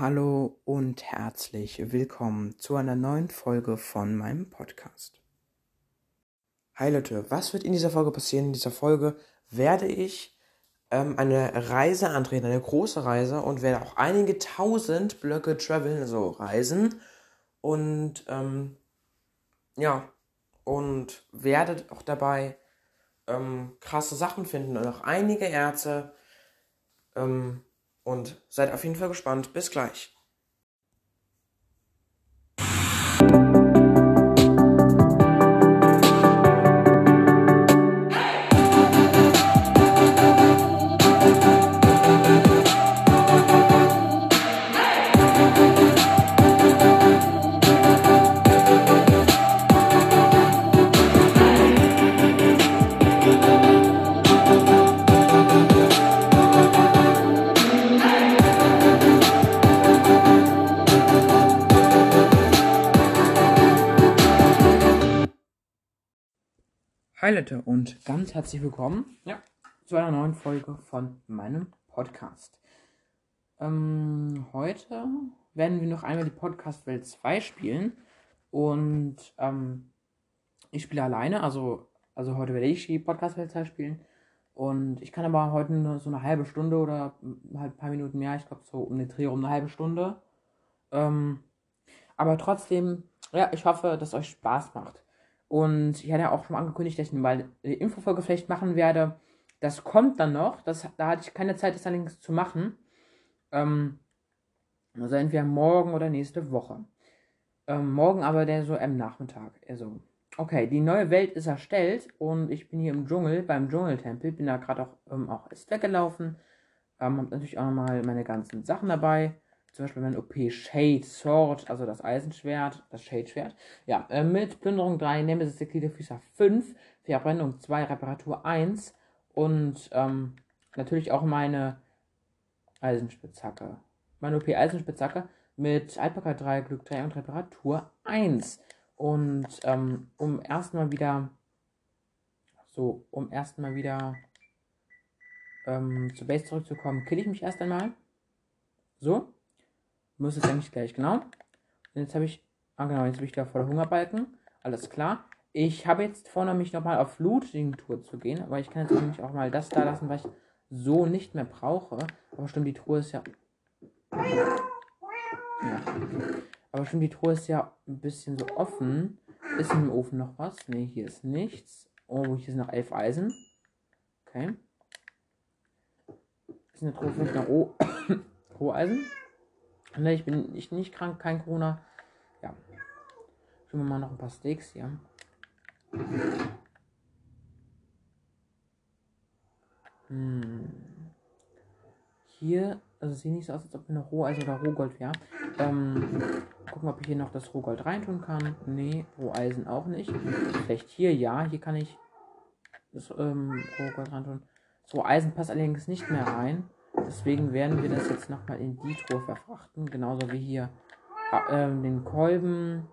Hallo und herzlich willkommen zu einer neuen Folge von meinem Podcast. Hi Leute, was wird in dieser Folge passieren? In dieser Folge werde ich ähm, eine Reise antreten, eine große Reise und werde auch einige tausend Blöcke traveln, also reisen und ähm, ja, und werdet auch dabei ähm, krasse Sachen finden und auch einige Ärzte ähm, und seid auf jeden Fall gespannt. Bis gleich. Hi Leute und ganz herzlich willkommen ja, zu einer neuen Folge von meinem Podcast. Ähm, heute werden wir noch einmal die Podcast Welt 2 spielen und ähm, ich spiele alleine, also, also heute werde ich die Podcast Welt 2 spielen und ich kann aber heute nur so eine halbe Stunde oder halt ein paar Minuten mehr, ich glaube so um den Dreh um eine halbe Stunde. Ähm, aber trotzdem, ja, ich hoffe, dass es euch Spaß macht. Und ich hatte ja auch schon angekündigt, dass ich eine Infofolge vielleicht machen werde. Das kommt dann noch. Das, da hatte ich keine Zeit, das allerdings zu machen. Ähm, also entweder morgen oder nächste Woche. Ähm, morgen aber der so am Nachmittag. Also, okay, die neue Welt ist erstellt und ich bin hier im Dschungel, beim Dschungeltempel. Bin da gerade auch, ähm, auch erst weggelaufen. Ähm, hab natürlich auch nochmal meine ganzen Sachen dabei zum Beispiel mein OP Shade Sword, also das Eisenschwert, das Shade-Schwert. Ja, äh, mit Plünderung 3, Nemesis der Gliederfüßer 5, Verbrennung 2, Reparatur 1 und ähm, natürlich auch meine Eisenspitzhacke. Meine OP Eisenspitzhacke mit Alpaka 3, Glück 3 und Reparatur 1. Und ähm, um erstmal wieder, so, um erstmal wieder ähm, zur Base zurückzukommen, kill ich mich erst einmal. So. Muss es eigentlich gleich, genau. Jetzt habe ich, ah genau, jetzt bin ich da voller Hungerbalken. Alles klar. Ich habe jetzt vor, mich nochmal auf Looting-Tour zu gehen, aber ich kann jetzt nämlich auch mal das da lassen, was ich so nicht mehr brauche. Aber stimmt, die Truhe ist ja... ja. Aber stimmt, die Truhe ist ja ein bisschen so offen. Ist in dem Ofen noch was? Ne, hier ist nichts. Oh, hier sind noch elf Eisen. Okay. Ist eine Truhe vielleicht noch Roh Roheisen? Ne, ich bin ich nicht krank, kein Corona. Ja. Schauen wir mal noch ein paar Steaks hier. Hm. Hier, also sieht nicht so aus, als ob hier noch Roheisen oder Rohgold wäre. Ähm, gucken, ob ich hier noch das Rohgold reintun kann. Nee, Roheisen auch nicht. Vielleicht hier, ja. Hier kann ich das ähm, Rohgold reintun. So, Eisen passt allerdings nicht mehr rein. Deswegen werden wir das jetzt nochmal in die Truhe verfrachten. Genauso wie hier äh, den Kolben,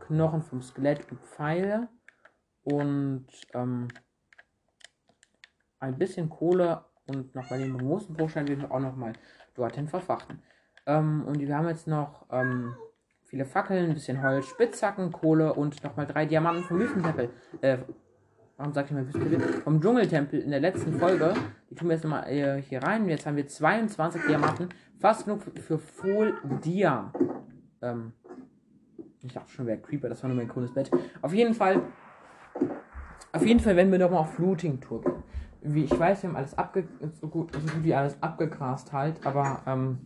Knochen vom Skelett und Pfeile. Und ähm, ein bisschen Kohle und noch bei dem großen Bruchstein werden wir auch nochmal dorthin verfrachten. Ähm, und wir haben jetzt noch ähm, viele Fackeln, ein bisschen Holz, Spitzhacken, Kohle und nochmal drei Diamanten vom Wüstentempel äh, warum sag ich mal Wüstentempel? Vom Dschungeltempel in der letzten Folge. Die tun wir jetzt nochmal äh, hier rein. Jetzt haben wir 22 Diamanten. Fast genug für Full Dia. Ähm, ich dachte schon, wer Creeper, das war nur mein cooles Bett. Auf jeden Fall, auf jeden Fall, wenn wir nochmal auf Looting-Tour gehen. Wie ich weiß, wir haben alles abge so gut, so gut wie alles abgegrast halt, aber ähm,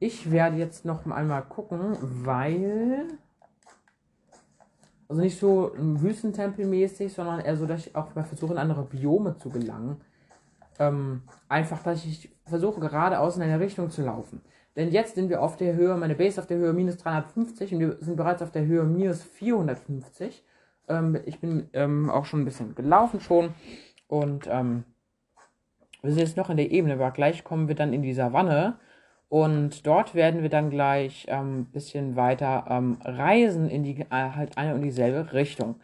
ich werde jetzt noch einmal gucken, weil also nicht so Wüstentempelmäßig, sondern eher so, dass ich auch mal versuche, in andere Biome zu gelangen. Ähm, einfach, dass ich versuche, geradeaus in eine Richtung zu laufen. Denn jetzt sind wir auf der Höhe, meine Base auf der Höhe minus 350 und wir sind bereits auf der Höhe minus 450. Ähm, ich bin ähm, auch schon ein bisschen gelaufen schon und ähm, wir sind jetzt noch in der Ebene, aber gleich kommen wir dann in die Savanne und dort werden wir dann gleich ein ähm, bisschen weiter ähm, reisen in die äh, halt eine und dieselbe Richtung.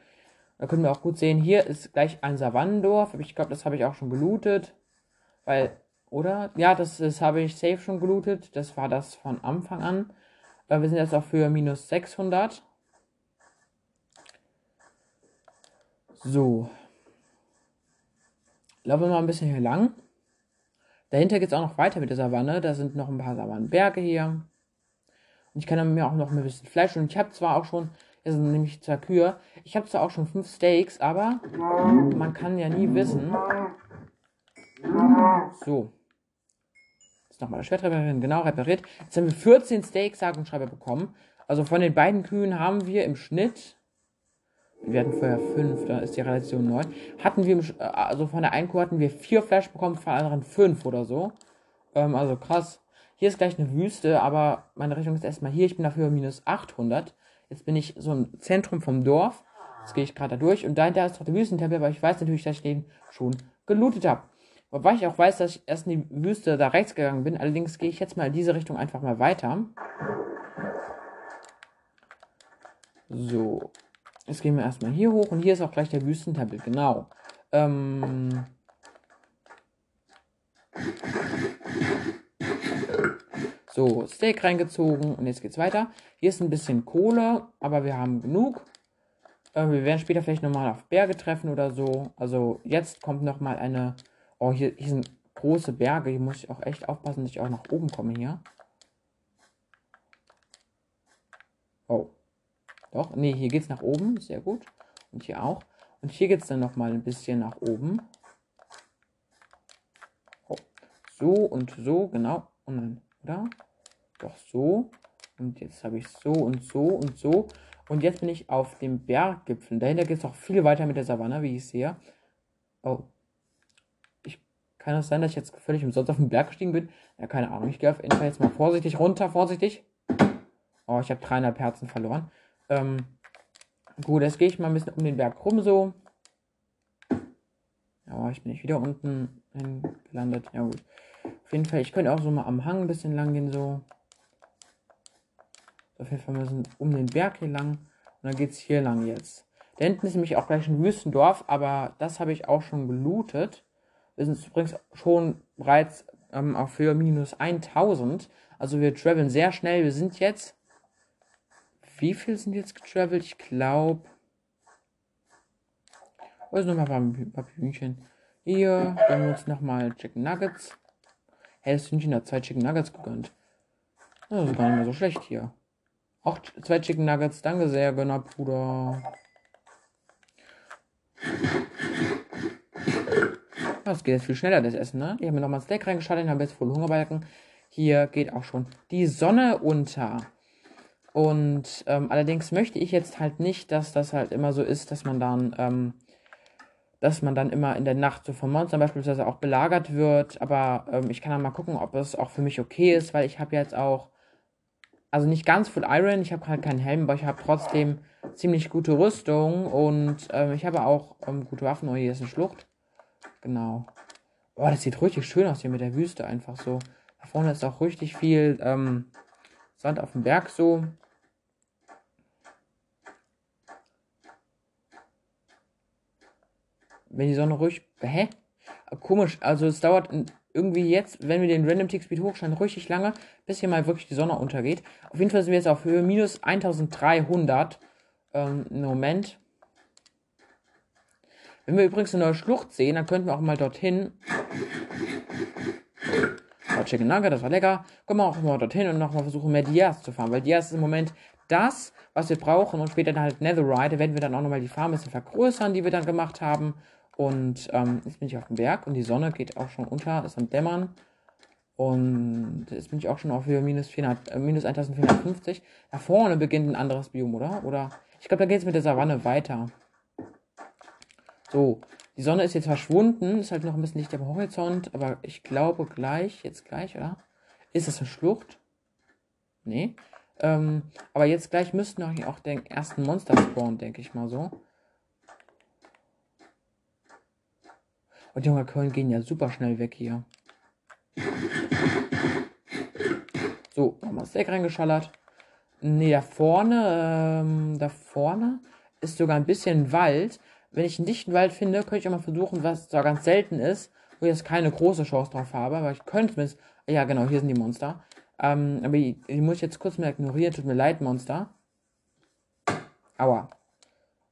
Da können wir auch gut sehen, hier ist gleich ein Savannendorf. Ich glaube, das habe ich auch schon gelootet. Weil Oder? Ja, das, das habe ich safe schon gelootet. Das war das von Anfang an. Äh, wir sind jetzt auf Höhe minus 600. So. Laufen wir mal ein bisschen hier lang. Dahinter geht es auch noch weiter mit der Savanne. Da sind noch ein paar Savannenberge hier. Und ich kann mir auch noch ein bisschen Fleisch. Und ich habe zwar auch schon, das sind nämlich zwei Kühe, ich habe zwar auch schon fünf Steaks, aber man kann ja nie wissen. So. Ist nochmal das Schwert reparieren, genau repariert. Jetzt haben wir 14 Steaks, Sagenschreiber bekommen. Also von den beiden Kühen haben wir im Schnitt wir hatten vorher fünf, da ist die Relation neun. Hatten wir, äh, also von der einen Kuh hatten wir vier Flash bekommen, von der anderen fünf oder so. Ähm, also krass. Hier ist gleich eine Wüste, aber meine Rechnung ist erstmal hier. Ich bin dafür minus 800. Jetzt bin ich so im Zentrum vom Dorf. Jetzt gehe ich gerade da durch. Und dahinter ist doch der Wüstentempel, aber ich weiß natürlich, dass ich den schon gelootet habe. Wobei ich auch weiß, dass ich erst in die Wüste da rechts gegangen bin. Allerdings gehe ich jetzt mal in diese Richtung einfach mal weiter. So. Jetzt gehen wir erstmal hier hoch und hier ist auch gleich der Wüstentempel, genau. Ähm so, Steak reingezogen und jetzt geht's weiter. Hier ist ein bisschen Kohle, aber wir haben genug. Äh, wir werden später vielleicht nochmal auf Berge treffen oder so. Also jetzt kommt nochmal eine... Oh, hier, hier sind große Berge. Hier muss ich auch echt aufpassen, dass ich auch nach oben komme hier. Oh. Doch, nee, hier geht es nach oben. Sehr gut. Und hier auch. Und hier geht es dann nochmal ein bisschen nach oben. Oh. So und so, genau. Und dann, oder? Doch so. Und jetzt habe ich so und so und so. Und jetzt bin ich auf dem Berggipfel. Dahinter geht es auch viel weiter mit der Savanne, wie ich sehe. Oh. Ich, kann es sein, dass ich jetzt völlig umsonst auf den Berg gestiegen bin? Ja, keine Ahnung. Ich gehe auf jeden Fall jetzt mal vorsichtig runter. Vorsichtig. Oh, ich habe dreieinhalb Herzen verloren. Ähm, gut, jetzt gehe ich mal ein bisschen um den Berg rum so. Ja, ich bin nicht wieder unten gelandet. Ja gut. Auf jeden Fall, ich könnte auch so mal am Hang ein bisschen lang gehen so. Auf jeden Fall müssen um den Berg hier lang. Und dann geht es hier lang jetzt. Da hinten ist nämlich auch gleich ein Wüstendorf, aber das habe ich auch schon gelootet. Wir sind übrigens schon bereits ähm, auf Höhe minus 1000. Also wir traveln sehr schnell. Wir sind jetzt wie viel sind jetzt getravelt? Ich glaube. Also nochmal ein paar Hühnchen. Hier, dann uns nochmal Chicken Nuggets. Hey, das Hühnchen hat zwei Chicken Nuggets gegönnt. Das ist gar nicht mehr so schlecht hier. Auch zwei Chicken Nuggets. Danke sehr, Gönner, Bruder. Das geht jetzt viel schneller, das Essen, ne? Ich habe mir nochmal ein Steak reingeschaltet, habe jetzt voll Hungerbalken. Hier geht auch schon die Sonne unter. Und ähm, allerdings möchte ich jetzt halt nicht, dass das halt immer so ist, dass man dann, ähm, dass man dann immer in der Nacht so von Monstern beispielsweise auch belagert wird. Aber ähm, ich kann dann mal gucken, ob es auch für mich okay ist, weil ich habe jetzt auch, also nicht ganz Full Iron, ich habe halt keinen Helm, aber ich habe trotzdem ziemlich gute Rüstung und ähm, ich habe auch ähm, gute Waffen. Oh, hier ist eine Schlucht. Genau. Oh, das sieht richtig schön aus hier mit der Wüste einfach so. Da vorne ist auch richtig viel ähm, Sand auf dem Berg so. Wenn die Sonne ruhig. Hä? Komisch, also es dauert irgendwie jetzt, wenn wir den Random Tick Speed hochstellen, richtig lange, bis hier mal wirklich die Sonne untergeht. Auf jeden Fall sind wir jetzt auf Höhe minus 1300. Ähm, Moment. Wenn wir übrigens eine neue Schlucht sehen, dann könnten wir auch mal dorthin. Oh, Chicken Nugget, das war lecker. Kommen wir auch mal dorthin und nochmal versuchen, mehr Dias zu fahren, weil Dias ist im Moment das, was wir brauchen und später dann halt Netherite. Da werden wir dann auch nochmal die Farm ein bisschen vergrößern, die wir dann gemacht haben. Und ähm, jetzt bin ich auf dem Berg und die Sonne geht auch schon unter, ist am Dämmern. Und jetzt bin ich auch schon auf Höhe minus, 400, äh, minus 1450. Da vorne beginnt ein anderes Biom, oder? Oder ich glaube, da geht es mit der Savanne weiter. So, die Sonne ist jetzt verschwunden, ist halt noch ein bisschen Licht am Horizont, aber ich glaube gleich, jetzt gleich, oder? Ist das eine Schlucht? Nee. Ähm, aber jetzt gleich müssten auch den ersten Monster spawnen, denke ich mal so. Und Junge, Köln gehen ja super schnell weg hier. So, nochmal Steak reingeschallert. Ne, da vorne, ähm, da vorne ist sogar ein bisschen Wald. Wenn ich einen dichten Wald finde, könnte ich auch mal versuchen, was zwar ganz selten ist, wo ich jetzt keine große Chance drauf habe, aber ich könnte zumindest. Ja, genau, hier sind die Monster. Ähm, aber die, die muss ich jetzt kurz mal ignorieren. Tut mir leid, Monster. Aua.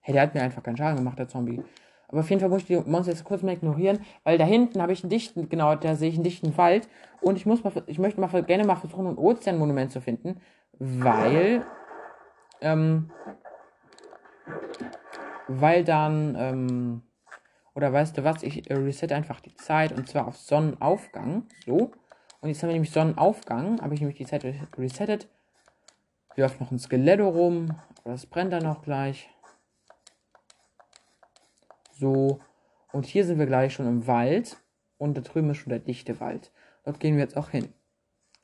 Hey, der hat mir einfach keinen Schaden gemacht, der Zombie. Aber auf jeden Fall muss ich die Monster jetzt kurz mal ignorieren, weil da hinten habe ich einen dichten, genau, da sehe ich einen dichten Wald. Und ich muss mal, ich möchte mal gerne mal versuchen, ein Ozeanmonument zu finden, weil, ähm, weil dann, ähm, oder weißt du was, ich reset einfach die Zeit und zwar auf Sonnenaufgang, so. Und jetzt haben wir nämlich Sonnenaufgang, habe ich nämlich die Zeit resettet. Wirft noch ein Skeletto rum, aber das brennt dann auch gleich. So. Und hier sind wir gleich schon im Wald. Und da drüben ist schon der dichte Wald. Dort gehen wir jetzt auch hin.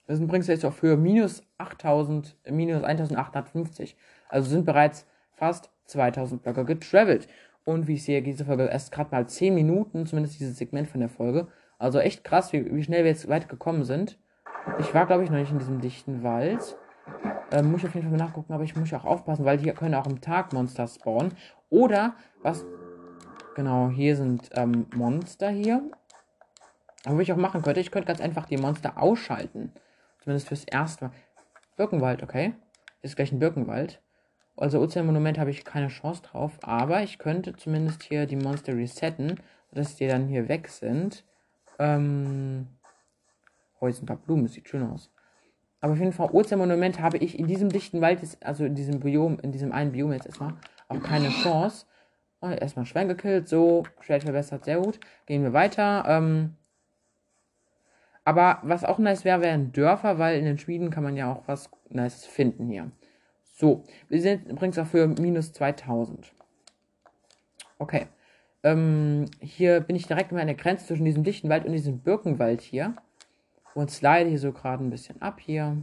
Wir sind übrigens jetzt auf Höhe minus 8000, minus 1850. Also sind bereits fast 2000 Blöcke getravelt. Und wie ich sehe, diese Folge erst gerade mal 10 Minuten, zumindest dieses Segment von der Folge. Also echt krass, wie, wie schnell wir jetzt weit gekommen sind. Ich war, glaube ich, noch nicht in diesem dichten Wald. Ähm, muss ich auf jeden Fall mal nachgucken, aber ich muss auch aufpassen, weil hier können auch im Tag Monster spawnen. Oder, was Genau, hier sind ähm, Monster hier. Aber was ich auch machen könnte, ich könnte ganz einfach die Monster ausschalten. Zumindest fürs erste Mal. Birkenwald, okay. Ist gleich ein Birkenwald. Also Ozeanmonument habe ich keine Chance drauf. Aber ich könnte zumindest hier die Monster resetten, sodass die dann hier weg sind. Ähm. Oh, jetzt ein paar Blumen, sieht schön aus. Aber auf jeden Fall, Ozeanmonument habe ich in diesem dichten Wald, also in diesem Biom, in diesem einen Biom jetzt erstmal, auch keine Chance. Oh, erstmal Schwein gekillt. So, Schwert verbessert, sehr gut. Gehen wir weiter. Ähm, aber was auch nice wäre, wären Dörfer, weil in den Schmieden kann man ja auch was Nice finden hier. So, wir sind übrigens auch für minus 2000. Okay. Ähm, hier bin ich direkt immer an der Grenze zwischen diesem dichten Wald und diesem Birkenwald hier. Und slide hier so gerade ein bisschen ab hier.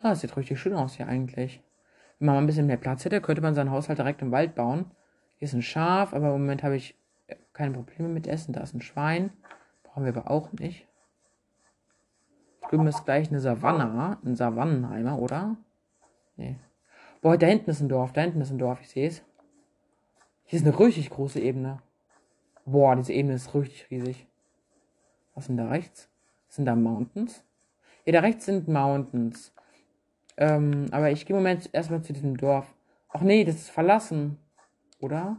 Ah, das sieht richtig schön aus hier eigentlich. Wenn man mal ein bisschen mehr Platz hätte, könnte man seinen Haushalt direkt im Wald bauen. Hier ist ein Schaf, aber im Moment habe ich keine Probleme mit Essen. Da ist ein Schwein. Brauchen wir aber auch nicht. Drüben ist gleich eine Savanne, ein Savannenheimer, oder? Nee. Boah, da hinten ist ein Dorf, da hinten ist ein Dorf, ich sehe es. Hier ist eine richtig große Ebene. Boah, diese Ebene ist richtig riesig. Was sind da rechts? Sind da Mountains? Ja, da rechts sind Mountains. Ähm, aber ich gehe im Moment erstmal zu diesem Dorf. Ach nee, das ist verlassen. Oder?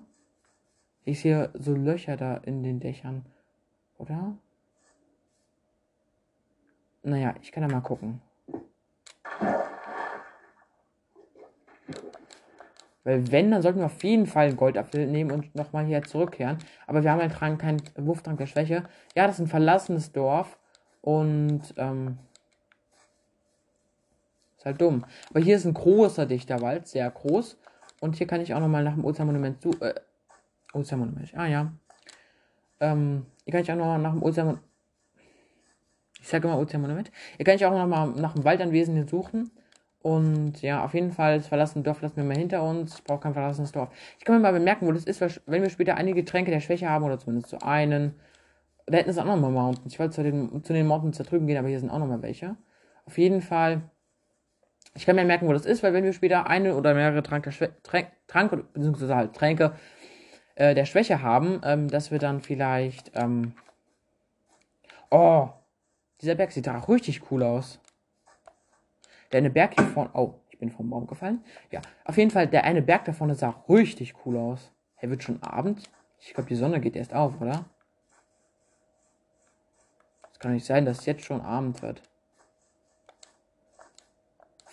Ich sehe so Löcher da in den Dächern. Oder? Naja, ich kann ja mal gucken. Weil wenn, dann sollten wir auf jeden Fall einen Goldapfel nehmen und nochmal hier zurückkehren. Aber wir haben halt keinen Wurftrank der Schwäche. Ja, das ist ein verlassenes Dorf. Und, ähm, halt dumm. Aber hier ist ein großer dichter Wald, sehr groß. Und hier kann ich auch nochmal nach dem Ozeanmonument suchen. Äh, Ozeanmonument, ah ja. Ähm, hier kann ich auch nochmal nach dem Ozeanmonument. Ich sage immer Ozeanmonument. Hier kann ich auch nochmal nach dem Waldanwesen suchen. Und ja, auf jeden Fall, das verlassene Dorf lassen wir mal hinter uns. Ich brauche kein verlassenes Dorf. Ich kann mir mal bemerken, wo das ist, wenn wir später einige Tränke der Schwäche haben oder zumindest so einen. Da hätten es auch nochmal Mountains. Ich wollte zu den, zu den Mountains da drüben gehen, aber hier sind auch nochmal welche. Auf jeden Fall ich kann mir merken, wo das ist, weil wenn wir später eine oder mehrere Tranke, Tränke, beziehungsweise halt Tränke äh, der Schwäche haben, ähm, dass wir dann vielleicht. Ähm oh, dieser Berg sieht da richtig cool aus. Der eine Berg hier vorne. Oh, ich bin vom Baum gefallen. Ja, auf jeden Fall, der eine Berg da vorne sah richtig cool aus. Hey, wird schon Abend? Ich glaube, die Sonne geht erst auf, oder? Es kann nicht sein, dass jetzt schon Abend wird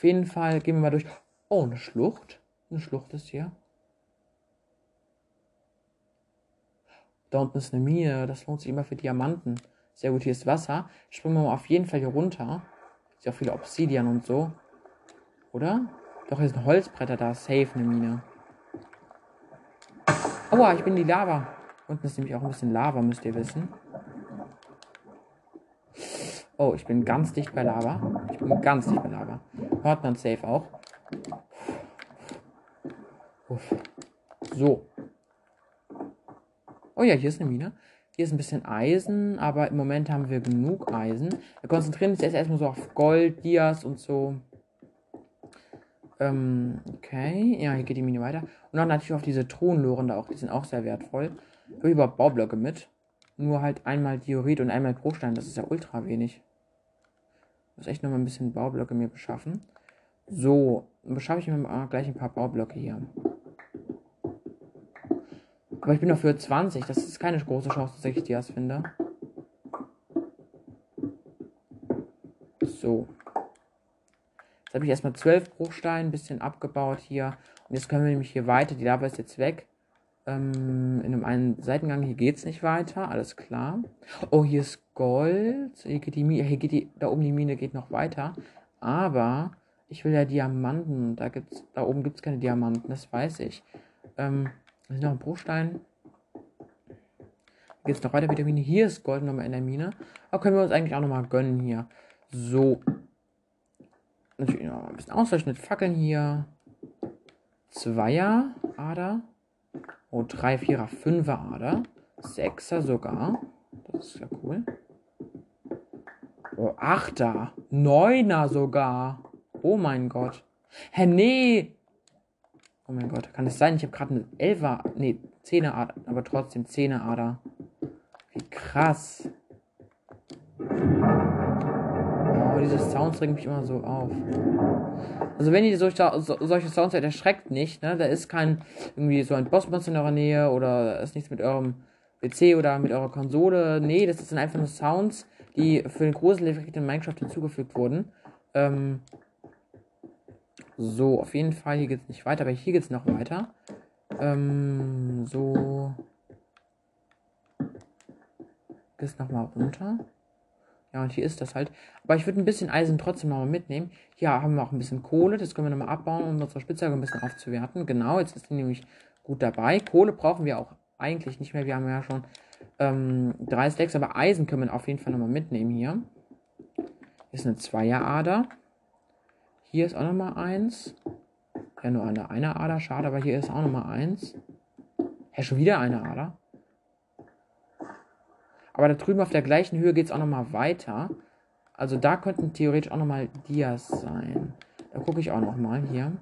jeden Fall gehen wir mal durch. Oh, eine Schlucht. Eine Schlucht ist hier. Da unten ist eine Mine. Das lohnt sich immer für Diamanten. Sehr gut, hier ist Wasser. Springen wir mal auf jeden Fall hier runter. Ist ja auch viele Obsidian und so. Oder? Doch, hier ist ein Holzbretter da. Safe eine Mine. Aua, ich bin die Lava. Unten ist nämlich auch ein bisschen Lava, müsst ihr wissen. Oh, ich bin ganz dicht bei Lava. Ich bin ganz dicht bei Lava. Hört man safe auch. Uff. So. Oh ja, hier ist eine Mine. Hier ist ein bisschen Eisen, aber im Moment haben wir genug Eisen. Wir konzentrieren uns jetzt erstmal so auf Gold, Dias und so. Ähm, okay. Ja, hier geht die Mine weiter. Und dann natürlich auf diese Thronloren da auch. Die sind auch sehr wertvoll. Habe ich überhaupt Baublöcke mit? Nur halt einmal Diorit und einmal Bruchstein. Das ist ja ultra wenig. Ich muss echt nochmal ein bisschen Baublöcke mir beschaffen. So, dann beschaffe ich mir gleich ein paar Baublöcke hier. Aber ich bin noch für 20. Das ist keine große Chance, dass ich Dias finde. So. Jetzt habe ich erstmal 12 Bruchsteine, ein bisschen abgebaut hier. Und jetzt können wir nämlich hier weiter. Die Lava ist jetzt weg. Ähm, in einem einen Seitengang. Hier geht es nicht weiter. Alles klar. Oh, hier ist Gold. Hier geht die Mine. Hier geht die. Da oben die Mine geht noch weiter. Aber ich will ja Diamanten. Da gibt's. Da oben gibt es keine Diamanten. Das weiß ich. Ähm, das ist noch ein Bruchstein. Geht es noch weiter mit der Mine. Hier ist Gold nochmal in der Mine. Aber können wir uns eigentlich auch nochmal gönnen hier. So. Natürlich noch ein bisschen Austausch mit Fackeln hier. Zweier Ader. Oh, drei, vierer, fünfer Ader. Sechser sogar. Das ist ja cool. Oh, Achter. Neuner sogar. Oh mein Gott. Hä, nee. Oh mein Gott, kann es sein? Ich habe gerade eine Elfer, nee, Zehner Ader, aber trotzdem Zehner Ader. Wie krass. Diese Sounds regen mich immer so auf. Also wenn ihr solche, solche Sounds seid, erschreckt nicht, ne? Da ist kein irgendwie so ein Bossmonster in eurer Nähe oder ist nichts mit eurem PC oder mit eurer Konsole. Nee, das sind einfach nur Sounds, die für den Gruseleffekt in Minecraft hinzugefügt wurden. Ähm, so, auf jeden Fall, hier geht es nicht weiter, aber hier geht es noch weiter. Ähm, so. Geht es nochmal runter. Ja, und hier ist das halt. Aber ich würde ein bisschen Eisen trotzdem nochmal mitnehmen. Hier haben wir auch ein bisschen Kohle. Das können wir nochmal abbauen, um unsere Spitzhacke ein bisschen aufzuwerten. Genau, jetzt ist die nämlich gut dabei. Kohle brauchen wir auch eigentlich nicht mehr. Wir haben ja schon ähm, drei Stacks, aber Eisen können wir auf jeden Fall nochmal mitnehmen hier. Ist eine Zweierader. Hier ist auch nochmal eins. Ja, nur eine, eine Ader, schade, aber hier ist auch nochmal eins. Hä, schon wieder eine Ader? Aber da drüben auf der gleichen Höhe geht es auch nochmal weiter. Also da könnten theoretisch auch nochmal Dias sein. Da gucke ich auch nochmal hier.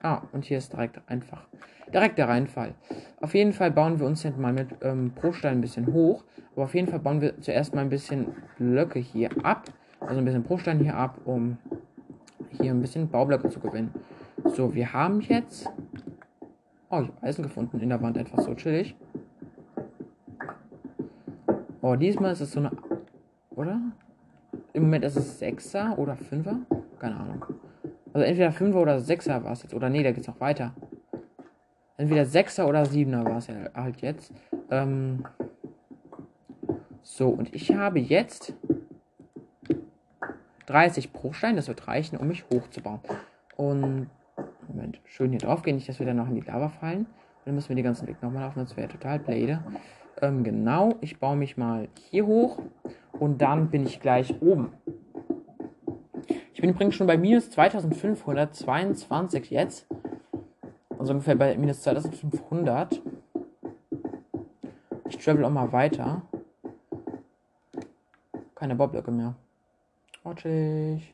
Ah, und hier ist direkt einfach. Direkt der Reinfall. Auf jeden Fall bauen wir uns jetzt mal mit ähm, Bruchstein ein bisschen hoch. Aber auf jeden Fall bauen wir zuerst mal ein bisschen Blöcke hier ab. Also ein bisschen Bruchstein hier ab, um hier ein bisschen Baublöcke zu gewinnen. So, wir haben jetzt... Oh, ich habe Eisen gefunden in der Wand, etwas so chillig. Oh, diesmal ist es so eine... Oder? Im Moment ist es 6er oder 5er? Keine Ahnung. Also entweder 5er oder 6er war es jetzt. Oder nee, da geht es noch weiter. Entweder 6er oder 7er war es halt jetzt. Ähm so, und ich habe jetzt 30 Bruchstein. Das wird reichen, um mich hochzubauen. Und Moment, schön hier drauf gehen, nicht, dass wir dann noch in die Lava fallen. Und dann müssen wir den ganzen Weg nochmal laufen, das wäre total blöde. Ähm, genau, ich baue mich mal hier hoch und dann bin ich gleich oben. Ich bin übrigens schon bei minus 2522 jetzt. Also ungefähr bei minus 2500. Ich travel auch mal weiter. Keine Bobblöcke mehr. Watschig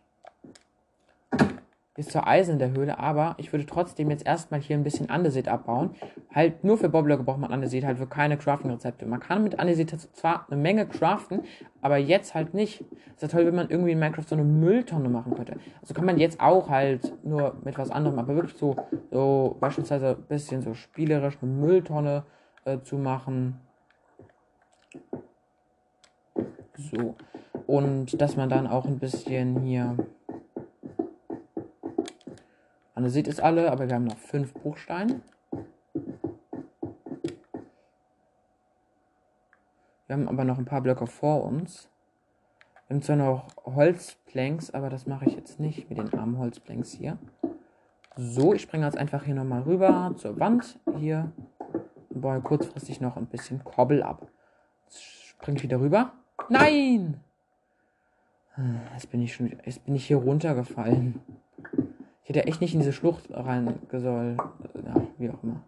ist zwar Eisen in der Höhle, aber ich würde trotzdem jetzt erstmal hier ein bisschen Andesit abbauen. Halt nur für Bobblöcke braucht man Andesit, halt für keine Crafting-Rezepte. Man kann mit Andesit zwar eine Menge craften, aber jetzt halt nicht. Ist ja toll, wenn man irgendwie in Minecraft so eine Mülltonne machen könnte. Also kann man jetzt auch halt nur mit was anderem, aber wirklich so, so beispielsweise ein bisschen so spielerisch eine Mülltonne äh, zu machen. So. Und dass man dann auch ein bisschen hier Andesit ist alle, aber wir haben noch fünf Bruchsteine. Wir haben aber noch ein paar Blöcke vor uns. Wir haben zwar noch Holzplanks, aber das mache ich jetzt nicht mit den armen Holzplanks hier. So, ich springe jetzt einfach hier nochmal rüber zur Wand hier und baue kurzfristig noch ein bisschen Kobbel ab. Jetzt springe ich wieder rüber. Nein! Jetzt bin ich schon, jetzt bin ich hier runtergefallen. Ich hätte echt nicht in diese Schlucht rein soll. Ja, wie auch immer.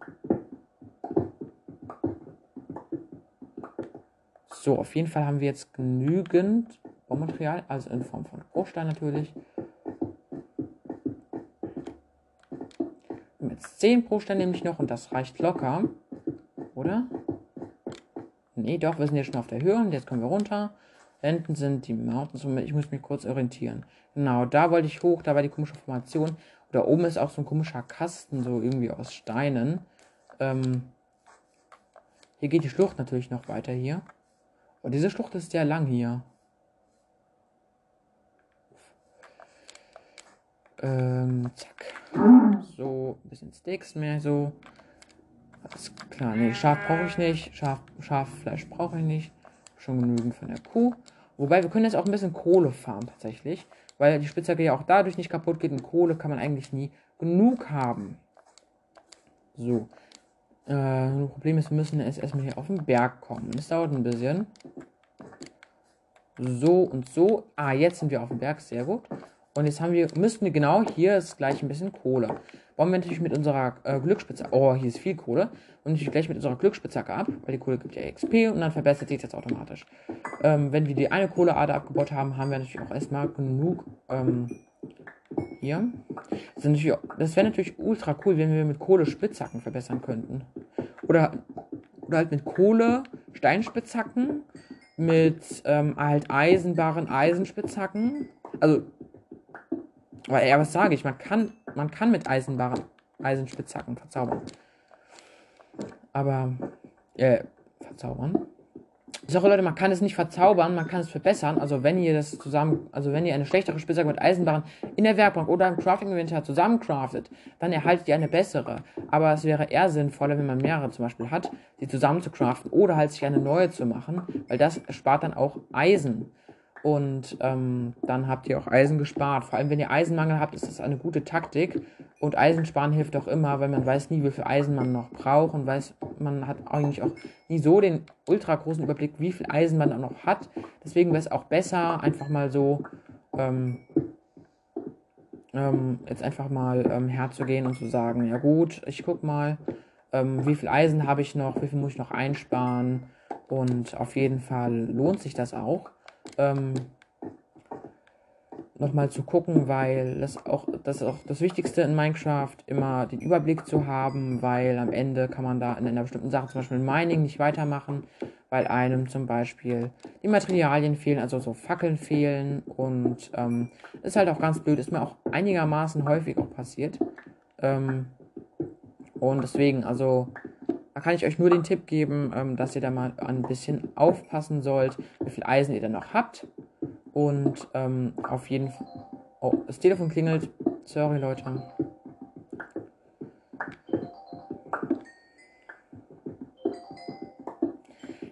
So, auf jeden Fall haben wir jetzt genügend Baumaterial, also in Form von Bruchstein natürlich. Wir haben jetzt 10 Bruchstein nämlich noch und das reicht locker. Oder? Nee, doch, wir sind jetzt schon auf der Höhe und jetzt kommen wir runter. Hinten sind die Mountains und ich muss mich kurz orientieren. Genau, da wollte ich hoch, da war die komische Formation. Da oben ist auch so ein komischer Kasten, so irgendwie aus Steinen. Ähm, hier geht die Schlucht natürlich noch weiter hier. Und diese Schlucht ist sehr lang hier. Ähm, zack. So, ein bisschen Steaks mehr so. Alles klar. Nee, Schaf brauche ich nicht. Schaf, Schaffleisch brauche ich nicht. Schon genügend von der Kuh. Wobei, wir können jetzt auch ein bisschen Kohle fahren tatsächlich. Weil die Spitzhacke ja auch dadurch nicht kaputt geht. Und Kohle kann man eigentlich nie genug haben. So. Äh, Problem ist, wir müssen jetzt erstmal hier auf den Berg kommen. Das dauert ein bisschen. So und so. Ah, jetzt sind wir auf dem Berg. Sehr gut. Und jetzt haben wir, müssten wir genau, hier ist gleich ein bisschen Kohle. Bauen wir natürlich mit unserer äh, Glücksspitzhacke, oh, hier ist viel Kohle. Und natürlich gleich mit unserer Glücksspitzhacke ab, weil die Kohle gibt ja XP und dann verbessert sich das automatisch. Ähm, wenn wir die eine Kohleader abgebaut haben, haben wir natürlich auch erstmal genug, ähm, hier. Das, das wäre natürlich ultra cool, wenn wir mit Kohle Spitzhacken verbessern könnten. Oder, oder halt mit Kohle Steinspitzhacken, mit ähm, halt Eisenbaren Eisenspitzhacken. Also aber ja, was sage ich? Man kann, man kann mit Eisenbaren, Eisenspitzhacken verzaubern. Aber, äh, verzaubern? Ich sage Leute, man kann es nicht verzaubern, man kann es verbessern. Also wenn ihr das zusammen, also wenn ihr eine schlechtere Spitzhacke mit Eisenbaren in der Werkbank oder im Crafting-Inventar zusammen craftet, dann erhaltet ihr eine bessere. Aber es wäre eher sinnvoller, wenn man mehrere zum Beispiel hat, sie zusammen zu craften oder halt sich eine neue zu machen, weil das spart dann auch Eisen. Und ähm, dann habt ihr auch Eisen gespart. Vor allem, wenn ihr Eisenmangel habt, ist das eine gute Taktik. Und Eisensparen hilft auch immer, weil man weiß nie, wie viel Eisen man noch braucht und weiß, man hat eigentlich auch nie so den ultra großen Überblick, wie viel Eisen man auch noch hat. Deswegen wäre es auch besser, einfach mal so ähm, ähm, jetzt einfach mal ähm, herzugehen und zu sagen, ja gut, ich guck mal, ähm, wie viel Eisen habe ich noch, wie viel muss ich noch einsparen. Und auf jeden Fall lohnt sich das auch ähm, nochmal zu gucken, weil das auch das ist auch das Wichtigste in Minecraft, immer den Überblick zu haben, weil am Ende kann man da in einer bestimmten Sache, zum Beispiel Mining, nicht weitermachen, weil einem zum Beispiel die Materialien fehlen, also so Fackeln fehlen und ähm, ist halt auch ganz blöd, ist mir auch einigermaßen häufig auch passiert. Ähm, und deswegen, also da kann ich euch nur den Tipp geben, ähm, dass ihr da mal ein bisschen aufpassen sollt, wie viel Eisen ihr dann noch habt. Und ähm, auf jeden Fall. Oh, das Telefon klingelt. Sorry, Leute.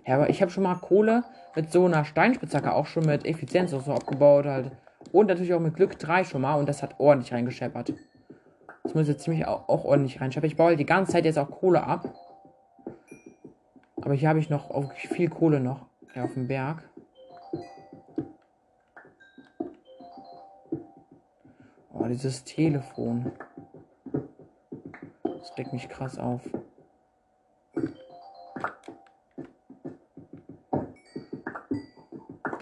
Ja, aber ich habe schon mal Kohle mit so einer Steinspitzhacke auch schon mit Effizienz so abgebaut halt. Und natürlich auch mit Glück 3 schon mal. Und das hat ordentlich reingescheppert. Das muss jetzt ziemlich auch, auch ordentlich reinscheppern. Ich baue halt die ganze Zeit jetzt auch Kohle ab. Aber hier habe ich noch viel Kohle noch ja, auf dem Berg. Oh, dieses Telefon. Das regt mich krass auf.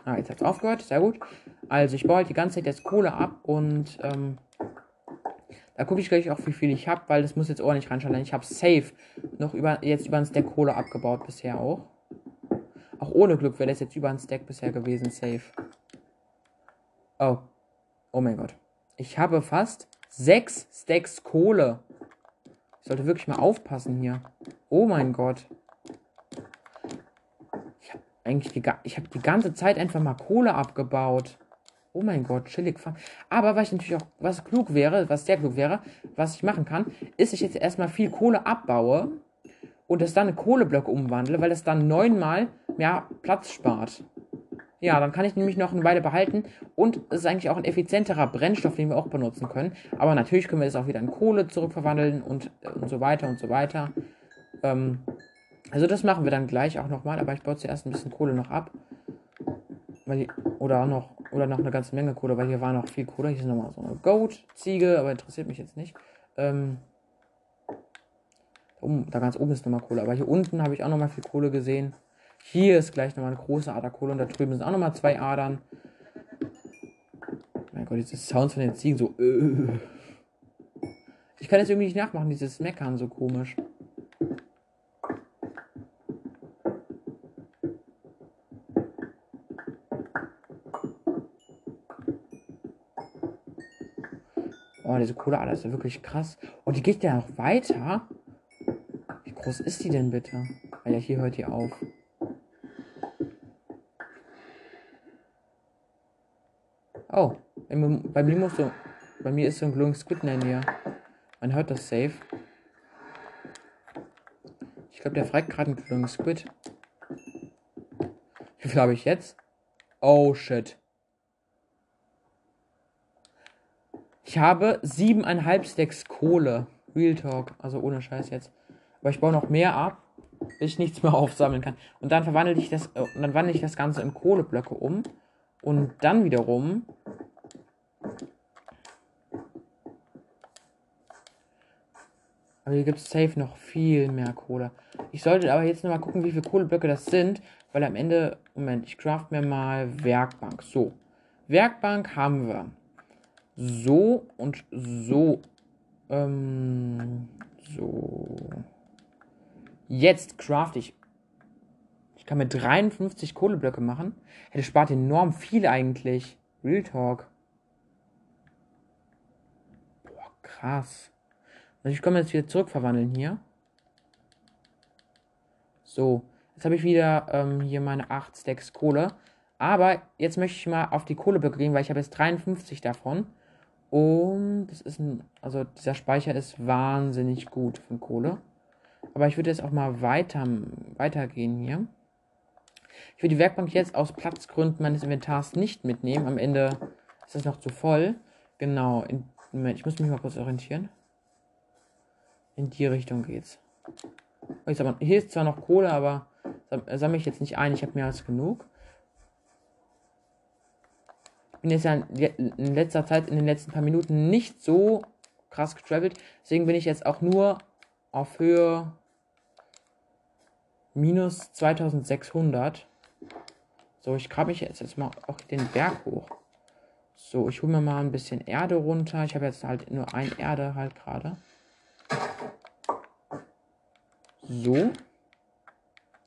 Ah, jetzt hat es aufgehört. Sehr gut. Also ich baue halt die ganze Zeit jetzt Kohle ab und ähm, da gucke ich gleich auch, wie viel ich habe, weil das muss jetzt ordentlich reinschauen. Ich habe safe noch über, jetzt über ein Stack Kohle abgebaut bisher auch. Auch ohne Glück wäre das jetzt über ein Stack bisher gewesen, safe. Oh. Oh mein Gott. Ich habe fast sechs Stacks Kohle. Ich sollte wirklich mal aufpassen hier. Oh mein Gott. Ich habe eigentlich die, ich habe die ganze Zeit einfach mal Kohle abgebaut. Oh mein Gott, chillig. Aber was ich natürlich auch, was klug wäre, was sehr klug wäre, was ich machen kann, ist, ich jetzt erstmal viel Kohle abbaue und das dann in Kohleblöcke umwandle, weil das dann neunmal mehr Platz spart. Ja, dann kann ich nämlich noch eine Weile behalten und es ist eigentlich auch ein effizienterer Brennstoff, den wir auch benutzen können. Aber natürlich können wir das auch wieder in Kohle zurückverwandeln und, und so weiter und so weiter. Ähm, also das machen wir dann gleich auch nochmal, aber ich baue zuerst ein bisschen Kohle noch ab. Weil oder noch oder noch eine ganze Menge Kohle, weil hier war noch viel Kohle. Hier ist nochmal so eine Goat-Ziege, aber interessiert mich jetzt nicht. Ähm, da, da ganz oben ist nochmal Kohle. Aber hier unten habe ich auch nochmal viel Kohle gesehen. Hier ist gleich nochmal eine große Ader Kohle und da drüben sind auch nochmal zwei Adern. Mein Gott, diese Sounds von den Ziegen so. Äh. Ich kann das irgendwie nicht nachmachen, dieses Meckern so komisch. Oh, diese Kohle ist wirklich krass. Und die geht ja noch weiter. Wie groß ist die denn bitte? Ah ja, hier hört die auf. Oh, bei mir musst du. Bei mir ist so ein Glowing Squid in der. Man hört das safe. Ich glaube, der fragt gerade einen Glowing Squid. Wie viel habe ich jetzt? Oh shit. Ich habe siebeneinhalb Stacks Kohle. Real Talk. Also ohne Scheiß jetzt. Aber ich baue noch mehr ab, bis ich nichts mehr aufsammeln kann. Und dann verwandle ich das, äh, dann wandle ich das Ganze in Kohleblöcke um. Und dann wiederum Aber hier gibt es safe noch viel mehr Kohle. Ich sollte aber jetzt nochmal gucken, wie viele Kohleblöcke das sind, weil am Ende, Moment, ich craft mir mal Werkbank. So, Werkbank haben wir. So und so. Ähm, so. Jetzt craft ich. Ich kann mir 53 Kohleblöcke machen. Hätte spart enorm viel eigentlich. Real Talk. Boah, krass. Also ich komme jetzt wieder zurück verwandeln hier. So, jetzt habe ich wieder ähm, hier meine 8 Stacks Kohle. Aber jetzt möchte ich mal auf die Kohleblöcke gehen, weil ich habe jetzt 53 davon. Und das ist ein, also dieser Speicher ist wahnsinnig gut von Kohle. Aber ich würde jetzt auch mal weiter, weitergehen hier. Ich würde die Werkbank jetzt aus Platzgründen meines Inventars nicht mitnehmen. Am Ende ist das noch zu voll. Genau. In, ich muss mich mal kurz orientieren. In die Richtung geht's. Oh, hier ist zwar noch Kohle, aber sammle ich jetzt nicht ein. Ich habe mehr als genug. Bin jetzt ja in letzter Zeit, in den letzten paar Minuten nicht so krass getravelt. Deswegen bin ich jetzt auch nur auf Höhe minus 2600. So, ich grabe mich jetzt, jetzt mal auch den Berg hoch. So, ich hole mir mal ein bisschen Erde runter. Ich habe jetzt halt nur ein Erde halt gerade. So.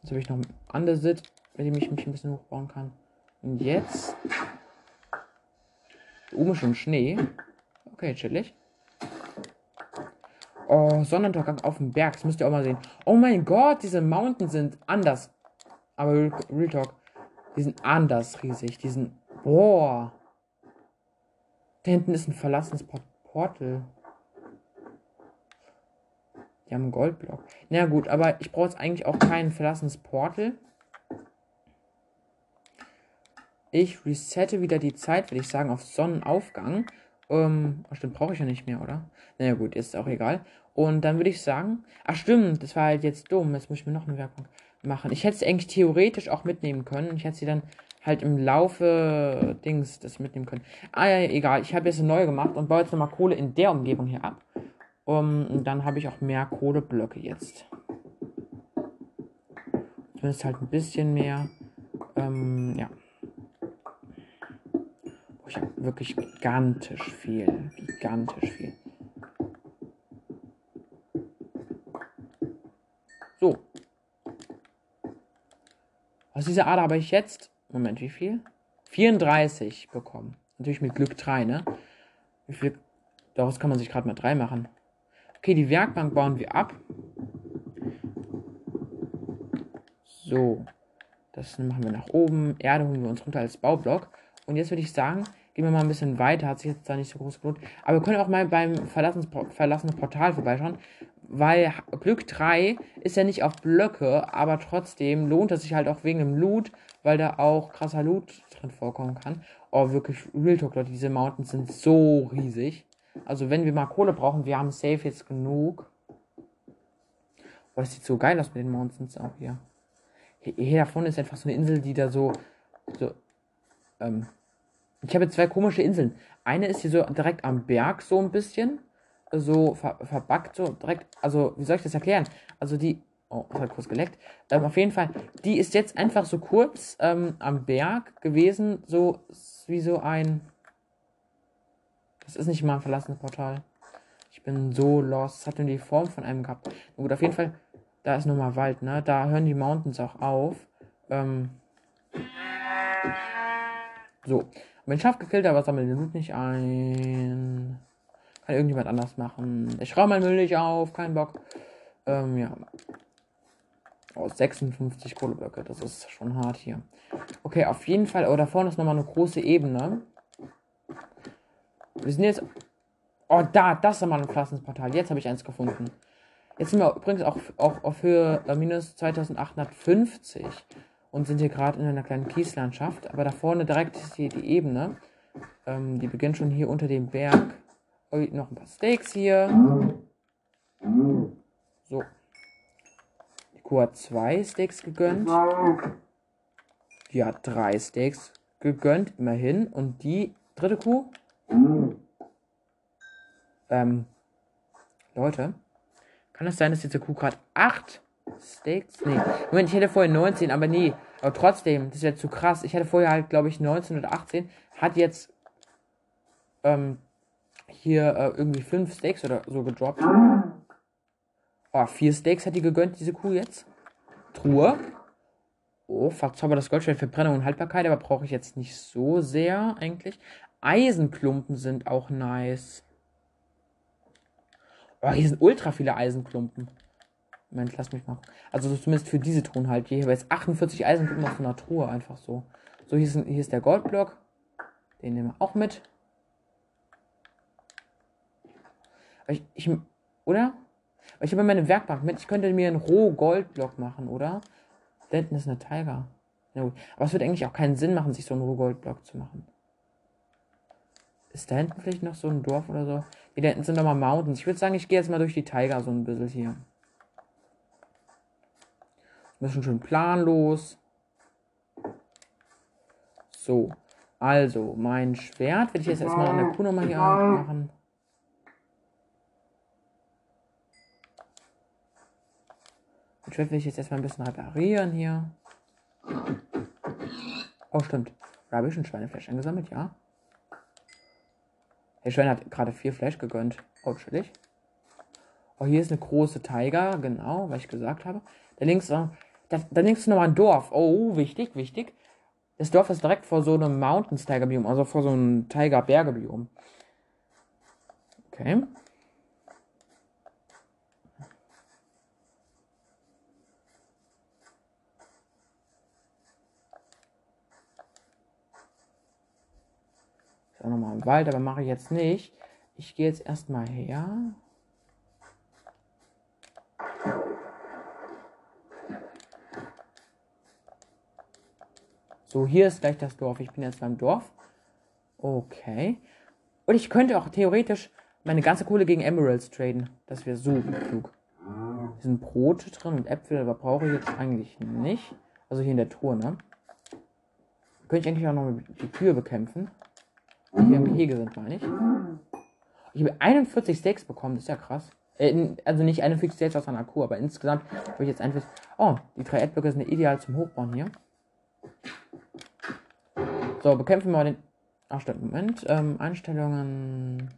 Jetzt habe ich noch ein Andesit, mit dem ich mich ein bisschen hochbauen kann. Und jetzt. Oben schon Schnee. Okay, chillig. Oh, Sonnenuntergang auf dem Berg. Das müsst ihr auch mal sehen. Oh mein Gott, diese Mountains sind anders. Aber Real Talk. Die sind anders riesig. Die sind. Boah. Da hinten ist ein verlassenes Portal. Die haben einen Goldblock. Na gut, aber ich brauche jetzt eigentlich auch kein verlassenes Portal. Ich resette wieder die Zeit, würde ich sagen, auf Sonnenaufgang. Ähm, ach stimmt, brauche ich ja nicht mehr, oder? Naja gut, ist auch egal. Und dann würde ich sagen, ach stimmt, das war halt jetzt dumm. Jetzt muss ich mir noch eine Werbung machen. Ich hätte sie eigentlich theoretisch auch mitnehmen können. Ich hätte sie dann halt im Laufe Dings das mitnehmen können. Ah ja, egal. Ich habe jetzt eine neue gemacht und baue jetzt nochmal Kohle in der Umgebung hier ab. Um, und dann habe ich auch mehr Kohleblöcke jetzt. Zumindest halt ein bisschen mehr. Ähm, ja. Ich habe wirklich gigantisch viel. Gigantisch viel. So. Aus dieser Ader habe ich jetzt. Moment, wie viel? 34 bekommen. Natürlich mit Glück 3, ne? Wie viel? Daraus kann man sich gerade mal 3 machen. Okay, die Werkbank bauen wir ab. So. Das machen wir nach oben. Erde holen wir uns runter als Baublock. Und jetzt würde ich sagen, gehen wir mal ein bisschen weiter. Hat sich jetzt da nicht so groß gelohnt. Aber wir können auch mal beim verlassenen Portal vorbeischauen. Weil Glück 3 ist ja nicht auf Blöcke, aber trotzdem lohnt es sich halt auch wegen dem Loot, weil da auch krasser Loot drin vorkommen kann. Oh, wirklich, Real Talk, Leute, diese Mountains sind so riesig. Also wenn wir mal Kohle brauchen, wir haben safe jetzt genug. Boah, das sieht so geil aus mit den Mountains auch hier. Hier, hier davon ist einfach so eine Insel, die da so. so ähm, ich habe zwei komische Inseln. Eine ist hier so direkt am Berg, so ein bisschen. So ver verbackt, so direkt. Also, wie soll ich das erklären? Also, die. Oh, das hat kurz geleckt. Ähm, auf jeden Fall, die ist jetzt einfach so kurz ähm, am Berg gewesen, so wie so ein das ist nicht mal ein verlassenes Portal. Ich bin so lost. Es hat nur die Form von einem gehabt. Na gut, auf jeden Fall, da ist nochmal Wald, ne? Da hören die Mountains auch auf. Ähm. So. Mein Schaf gekillt, aber sammelt den Loot nicht ein. Kann irgendjemand anders machen. Ich rauche mal Müll nicht auf, kein Bock. Ähm, ja. Oh, 56 Kohleblöcke, das ist schon hart hier. Okay, auf jeden Fall. Oh, da vorne ist nochmal eine große Ebene. Wir sind jetzt. Oh, da, das ist nochmal ein Pflanzenportal. Jetzt habe ich eins gefunden. Jetzt sind wir übrigens auch, auch auf Höhe äh, minus 2850 und sind hier gerade in einer kleinen Kieslandschaft. Aber da vorne direkt ist hier die Ebene. Ähm, die beginnt schon hier unter dem Berg. Oh, noch ein paar Steaks hier. So. Die Kuh hat zwei Steaks gegönnt. Die hat drei Steaks gegönnt, immerhin. Und die dritte Kuh? Ähm, Leute, kann es sein, dass diese Kuh gerade acht Steaks? Nee. Moment, ich hätte vorher 19, aber nee. Aber trotzdem, das wäre zu krass. Ich hätte vorher halt, glaube ich, 19 oder 18. Hat jetzt ähm, hier äh, irgendwie fünf Steaks oder so gedroppt. Oh, vier Steaks hat die gegönnt, diese Kuh jetzt. Truhe. Oh, verzauber das Goldschwert Verbrennung und Haltbarkeit, aber brauche ich jetzt nicht so sehr eigentlich. Eisenklumpen sind auch nice. Oh, hier sind ultra viele Eisenklumpen. Moment, lass mich mal. Also zumindest für diese Truhen halt. Hier habe jetzt 48 Eisenklumpen auf einer Truhe, einfach so. So, hier ist, hier ist der Goldblock. Den nehmen wir auch mit. Ich, ich, oder? Ich habe meine Werkbank mit. Ich könnte mir einen Roh-Goldblock machen, oder? Da hinten ist eine Tiger. Ja, gut. Aber es würde eigentlich auch keinen Sinn machen, sich so einen Roh-Goldblock zu machen. Ist da hinten vielleicht noch so ein Dorf oder so? Hier hinten sind nochmal Mountains. Ich würde sagen, ich gehe jetzt mal durch die Tiger so ein bisschen hier. Ein bisschen schön planlos. So. Also, mein Schwert werde ich jetzt erstmal an der Kuh nochmal hier machen. Das Schwert will ich jetzt erstmal ein bisschen reparieren hier. Oh, stimmt. Da habe ich schon Schweinefleisch eingesammelt, ja. Der Schwein hat gerade vier Fleisch gegönnt. Oh, chillig. Oh, hier ist eine große Tiger, genau, was ich gesagt habe. Da links, äh, da, da links ist nochmal ein Dorf. Oh, wichtig, wichtig. Das Dorf ist direkt vor so einem Mountains Tiger Biom, also vor so einem Tiger Berge Biom. Okay. Ist auch nochmal im Wald, aber mache ich jetzt nicht. Ich gehe jetzt erstmal her. So, hier ist gleich das Dorf. Ich bin jetzt beim Dorf. Okay. Und ich könnte auch theoretisch meine ganze Kohle gegen Emeralds traden. Das wäre so klug. Hier sind Brote drin und Äpfel, aber brauche ich jetzt eigentlich nicht. Also hier in der Truhe, ne? Könnte ich eigentlich auch noch die Kühe bekämpfen die hier im Gehege sind, meine ich. Ich habe 41 Steaks bekommen, das ist ja krass. Äh, also nicht 41 Steaks aus einer Kuh, aber insgesamt habe ich jetzt einfach. Oh, die drei Erdblöcke sind ideal zum Hochbauen hier. So, bekämpfen wir den. Ach, stimmt, Moment. Ähm, Einstellungen.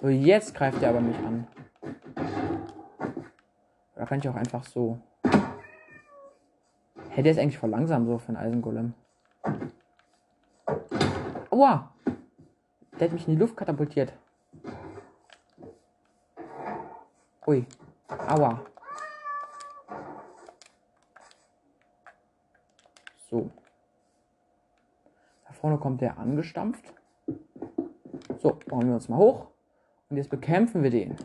So, jetzt greift er aber mich an. Da kann ich auch einfach so. Hey, der ist eigentlich voll langsam so für einen Eisengolem. Aua! Der hat mich in die Luft katapultiert. Ui. Aua. So. Da vorne kommt der angestampft. So, bauen wir uns mal hoch. Und jetzt bekämpfen wir den.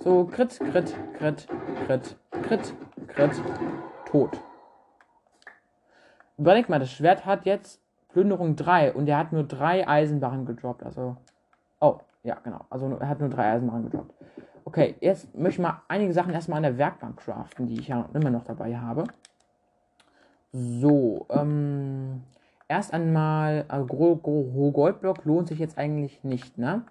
So, Krit, Krit, Krit, Krit, Krit, Krit, tot. Überleg mal, das Schwert hat jetzt Plünderung 3 und er hat nur drei Eisenbarren gedroppt. Also. Oh, ja, genau. Also er hat nur drei Eisenbarren gedroppt. Okay, jetzt möchte ich mal einige Sachen erstmal an der Werkbank craften, die ich ja immer noch dabei habe. So, ähm. Erst einmal, also Goldblock lohnt sich jetzt eigentlich nicht, ne?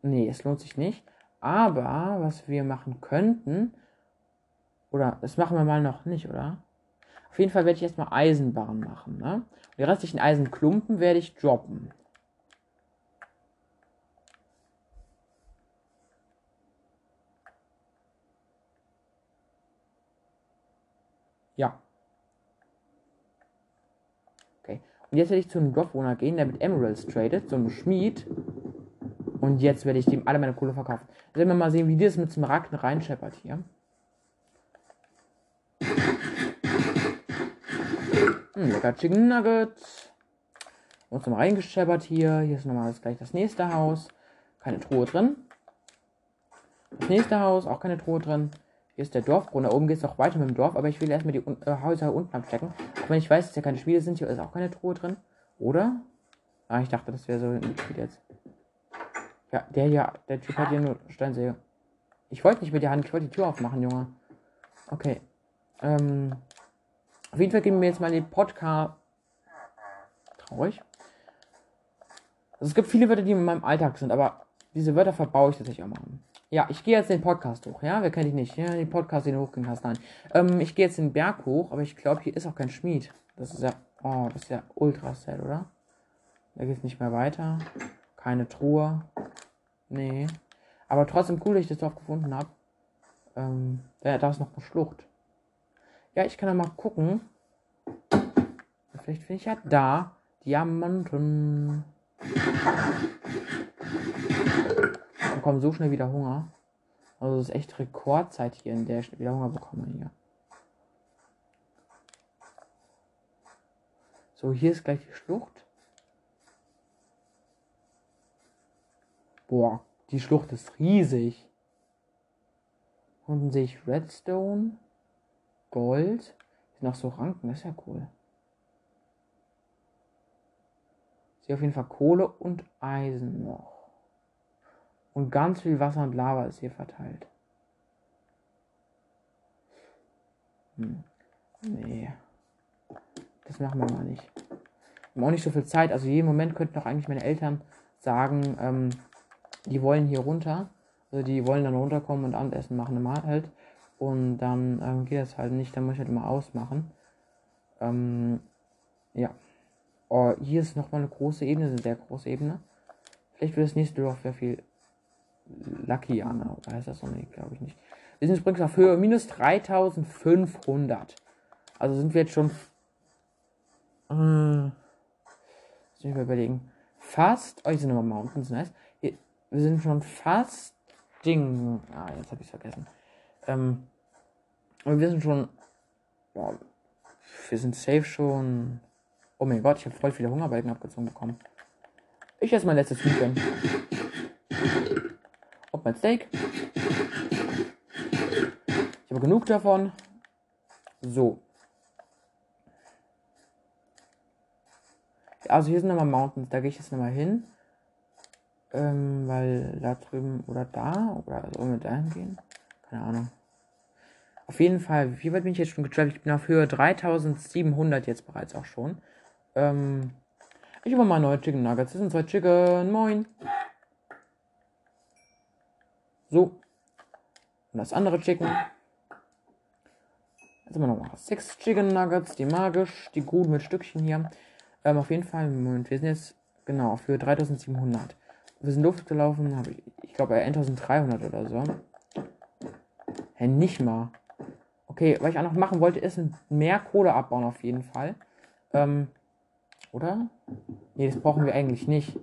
Nee, es lohnt sich nicht. Aber was wir machen könnten, oder das machen wir mal noch nicht, oder? Auf jeden Fall werde ich erstmal Eisenbarren machen. Ne? die restlichen Eisenklumpen werde ich droppen. Ja. Und jetzt werde ich zu einem Dorfwohner gehen, der mit Emeralds tradet, einem Schmied. Und jetzt werde ich dem alle meine Kohle verkaufen. Jetzt werden wir mal sehen, wie das mit Smaragden reinscheppert hier. Hm, lecker Chicken Nugget. Uns nochmal reingescheppert hier. Hier ist nochmal gleich das nächste Haus. Keine Truhe drin. Das nächste Haus, auch keine Truhe drin. Hier ist der Dorfgrund. Da oben geht es auch weiter mit dem Dorf, aber ich will erstmal die äh, Häuser unten abstecken. Auch wenn ich weiß, dass ja keine Spiele sind, hier ist auch keine Truhe drin. Oder? Ah, ich dachte, das wäre so ein jetzt. Ja, der hier, der Typ hat hier nur Steinsäge. Ich wollte nicht mit der Hand, ich wollte die Tür aufmachen, Junge. Okay. Ähm. Auf jeden Fall geben wir jetzt mal den Podcast. Traurig. Also es gibt viele Wörter, die in meinem Alltag sind, aber diese Wörter verbaue ich tatsächlich auch mal. Ja, ich gehe jetzt den Podcast hoch, ja? Wer kennt ich nicht? Ja, den Podcast, den du hochgehen hast, nein. Ähm, ich gehe jetzt den Berg hoch, aber ich glaube, hier ist auch kein Schmied. Das ist ja, oh, das ist ja ultra sad, oder? Da geht es nicht mehr weiter. Keine Truhe. Nee. Aber trotzdem cool, dass ich das Dorf gefunden habe. Ähm, da, da ist noch eine Schlucht. Ja, ich kann ja mal gucken. Vielleicht finde ich ja da Diamanten bekomme so schnell wieder Hunger. Also es ist echt Rekordzeit hier, in der ich wieder Hunger bekomme hier. So, hier ist gleich die Schlucht. Boah, die Schlucht ist riesig. Unten sehe ich Redstone, Gold. Sind noch so Ranken, das ist ja cool. Ich sehe auf jeden Fall Kohle und Eisen noch. Und ganz viel Wasser und Lava ist hier verteilt. Hm. Nee. Das machen wir mal nicht. Wir haben auch nicht so viel Zeit. Also jeden Moment könnten doch eigentlich meine Eltern sagen, ähm, die wollen hier runter. Also die wollen dann runterkommen und Abendessen machen immer halt. Und dann ähm, geht das halt nicht. Dann muss ich halt immer ausmachen. Ähm, ja. Oh, hier ist nochmal eine große Ebene, eine sehr große Ebene. Vielleicht wird das nächste Dorf sehr viel Lucky Anna, oder heißt das so? Nee, glaube ich nicht. Wir sind übrigens auf Höhe minus 3500. Also sind wir jetzt schon. Äh, muss ich mal überlegen. Fast. Oh, hier sind nochmal Mountains, nice. Wir sind schon fast. Ding. Ah, jetzt habe ich vergessen. Ähm. Und wir sind schon. Boah, wir sind safe schon. Oh mein Gott, ich habe voll viele Hungerbalken abgezogen bekommen. Ich esse mein letztes Hühnchen. Ob mein Steak. Ich habe genug davon. So. Also hier sind nochmal Mountains. Da gehe ich jetzt nochmal hin. Ähm, weil da drüben oder da oder sollen wir da hingehen? Keine Ahnung. Auf jeden Fall, wie weit bin ich jetzt schon getravelt? Ich bin auf Höhe 3700 jetzt bereits auch schon. Ähm, ich habe mal neue Chicken Nuggets. Das sind zwei Chicken. Moin. So. Und das andere Chicken. Jetzt haben wir noch mal sechs Chicken Nuggets, die magisch, die gut mit Stückchen hier. Ähm, auf jeden Fall, Moment, wir sind jetzt genau für 3700. Wir sind gelaufen, habe ich, ich glaube 1300 oder so. Hä, nicht mal. Okay, was ich auch noch machen wollte, ist mehr Kohle abbauen auf jeden Fall. Ähm, oder? Nee, das brauchen wir eigentlich nicht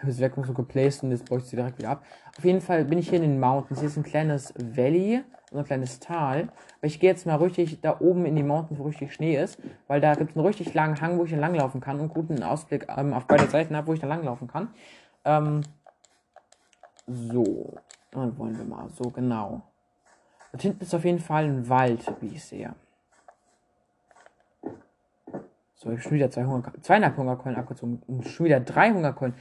habe es Vacuum so geplaced und jetzt baue ich sie direkt wieder ab. Auf jeden Fall bin ich hier in den Mountains. Hier ist ein kleines Valley, ein kleines Tal. Aber ich gehe jetzt mal richtig da oben in die Mountains, wo richtig Schnee ist, weil da gibt es einen richtig langen Hang, wo ich dann langlaufen kann und guten Ausblick ähm, auf beide Seiten habe, wo ich dann langlaufen kann. Ähm, so, dann wollen wir mal, so genau. Dort hinten ist auf jeden Fall ein Wald, wie ich sehe. So, ich habe schon wieder zwei Hunger, zweieinhalb Hungerkeulen abgezogen und schon wieder drei Hungerkeulen.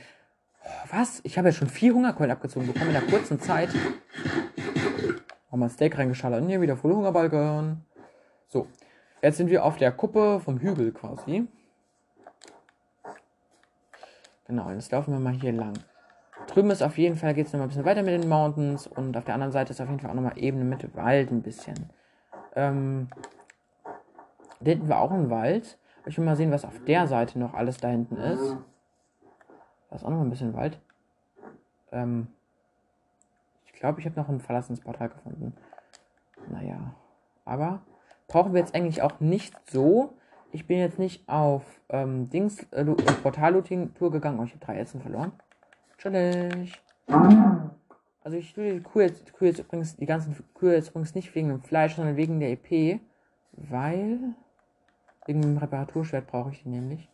Was? Ich habe ja schon vier Hungerkeulen abgezogen bekommen in der kurzen Zeit. Haben wir Steak reingeschallert. Und hier wieder voll Hungerbalken. So. Jetzt sind wir auf der Kuppe vom Hügel quasi. Genau, jetzt laufen wir mal hier lang. Drüben ist auf jeden Fall, geht es noch mal ein bisschen weiter mit den Mountains. Und auf der anderen Seite ist auf jeden Fall auch nochmal Ebene mit Wald ein bisschen. Ähm, da hinten war auch ein Wald. Ich will mal sehen, was auf der Seite noch alles da hinten ist. Da ist auch noch ein bisschen Wald. Ähm, ich glaube, ich habe noch ein verlassenes Portal gefunden. Naja. Aber brauchen wir jetzt eigentlich auch nicht so. Ich bin jetzt nicht auf ähm, Dings äh, äh Portal-Looting-Tour gegangen. Oh, ich habe drei Essen verloren. Chillig. Also ich tue die Kuh jetzt, die Kuh jetzt übrigens, die ganzen Kühe jetzt übrigens nicht wegen dem Fleisch, sondern wegen der EP. Weil. Wegen dem Reparaturschwert brauche ich die nämlich.